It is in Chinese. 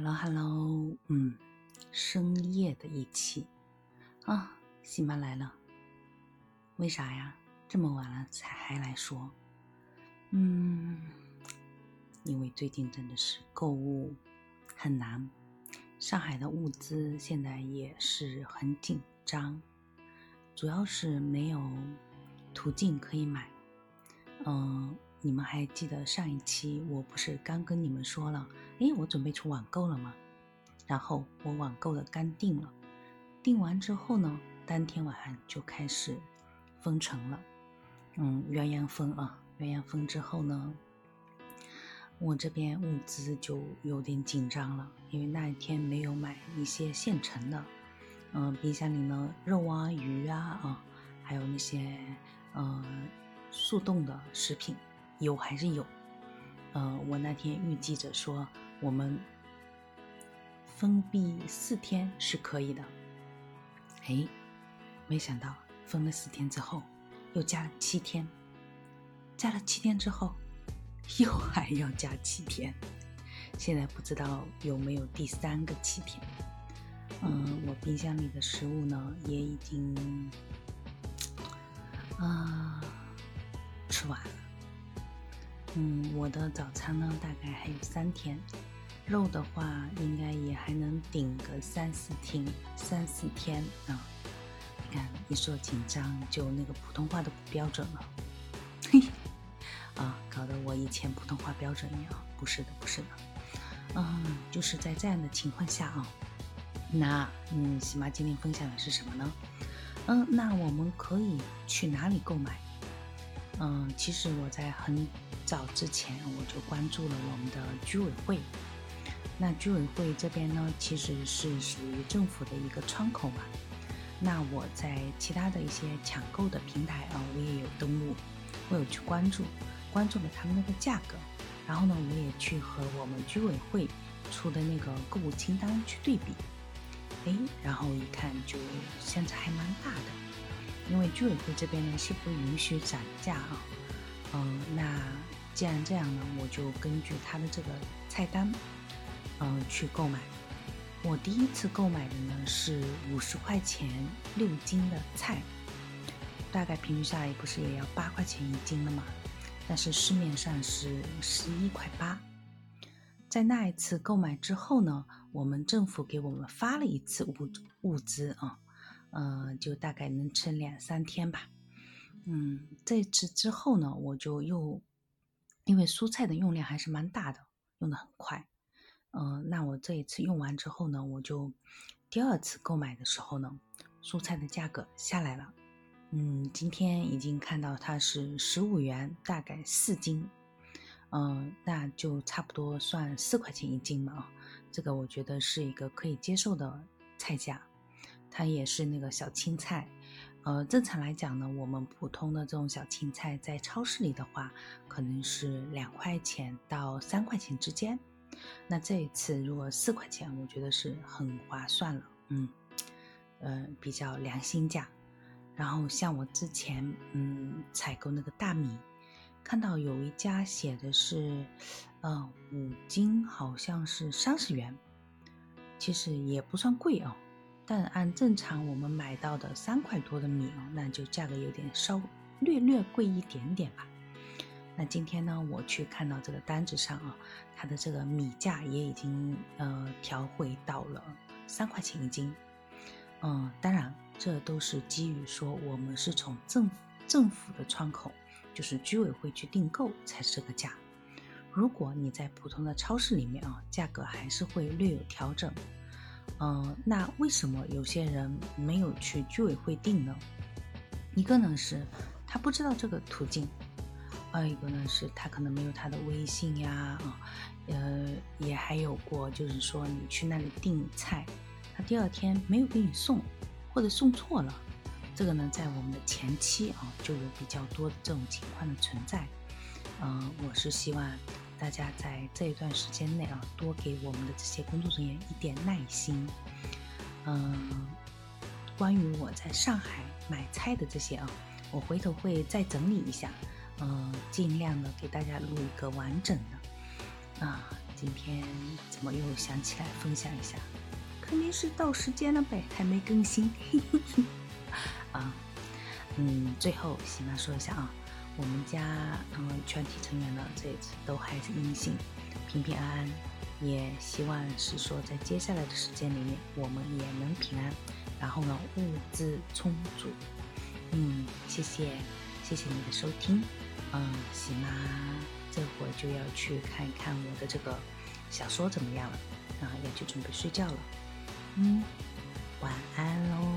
Hello，Hello，嗯，深夜的一期啊，喜妈来了，为啥呀？这么晚了才还来说？嗯，因为最近真的是购物很难，上海的物资现在也是很紧张，主要是没有途径可以买，嗯。你们还记得上一期我不是刚跟你们说了，哎，我准备去网购了吗？然后我网购的刚订了，订完之后呢，当天晚上就开始封城了，嗯，鸳鸯封啊，鸳鸯封之后呢，我这边物资就有点紧张了，因为那一天没有买一些现成的，嗯，冰箱里呢肉啊、鱼啊啊，还有那些嗯速冻的食品。有还是有，呃，我那天预计着说我们封闭四天是可以的，哎，没想到封了四天之后又加了七天，加了七天之后又还要加七天，现在不知道有没有第三个七天。嗯，我冰箱里的食物呢也已经啊吃完了。嗯，我的早餐呢，大概还有三天，肉的话应该也还能顶个三四天，三四天啊。你看，一说紧张就那个普通话都不标准了，嘿，啊，搞得我以前普通话标准一样，不是的，不是的，嗯，就是在这样的情况下啊，那嗯，喜妈今天分享的是什么呢？嗯，那我们可以去哪里购买？嗯，其实我在很早之前我就关注了我们的居委会。那居委会这边呢，其实是属于政府的一个窗口嘛。那我在其他的一些抢购的平台啊，我也有登录，我有去关注，关注了他们那个价格。然后呢，我也去和我们居委会出的那个购物清单去对比。哎，然后一看就相差还蛮大的。因为居委会这边呢是不允许涨价啊，嗯，那既然这样呢，我就根据他的这个菜单，嗯，去购买。我第一次购买的呢是五十块钱六斤的菜，大概平均下来不是也要八块钱一斤了嘛？但是市面上是十一块八。在那一次购买之后呢，我们政府给我们发了一次物物资啊。嗯，就大概能吃两三天吧。嗯，这次之后呢，我就又因为蔬菜的用量还是蛮大的，用的很快。嗯，那我这一次用完之后呢，我就第二次购买的时候呢，蔬菜的价格下来了。嗯，今天已经看到它是十五元，大概四斤。嗯，那就差不多算四块钱一斤嘛。这个我觉得是一个可以接受的菜价。它也是那个小青菜，呃，正常来讲呢，我们普通的这种小青菜在超市里的话，可能是两块钱到三块钱之间。那这一次如果四块钱，我觉得是很划算了，嗯，呃，比较良心价。然后像我之前嗯采购那个大米，看到有一家写的是，呃，五斤好像是三十元，其实也不算贵哦。但按正常我们买到的三块多的米哦，那就价格有点稍略略贵一点点吧。那今天呢，我去看到这个单子上啊，它的这个米价也已经呃调回到了三块钱一斤。嗯，当然这都是基于说我们是从政府政府的窗口，就是居委会去订购才是这个价。如果你在普通的超市里面啊，价格还是会略有调整。嗯，那为什么有些人没有去居委会订呢？一个呢是他不知道这个途径，二一个呢是他可能没有他的微信呀，啊，呃，也还有过就是说你去那里订菜，他第二天没有给你送，或者送错了，这个呢在我们的前期啊就有比较多的这种情况的存在。嗯，我是希望。大家在这一段时间内啊，多给我们的这些工作人员一点耐心。嗯，关于我在上海买菜的这些啊，我回头会再整理一下，嗯，尽量的给大家录一个完整的。啊，今天怎么又想起来分享一下？肯定是到时间了呗，还没更新。啊，嗯，最后喜妈说一下啊，我们家嗯全体成员呢这一次都还是阴性，平平安安，也希望是说在接下来的时间里面我们也能平安，然后呢物资充足。嗯，谢谢，谢谢你的收听。嗯，喜妈这会儿就要去看一看我的这个小说怎么样了，然后，要去准备睡觉了。嗯，晚安喽。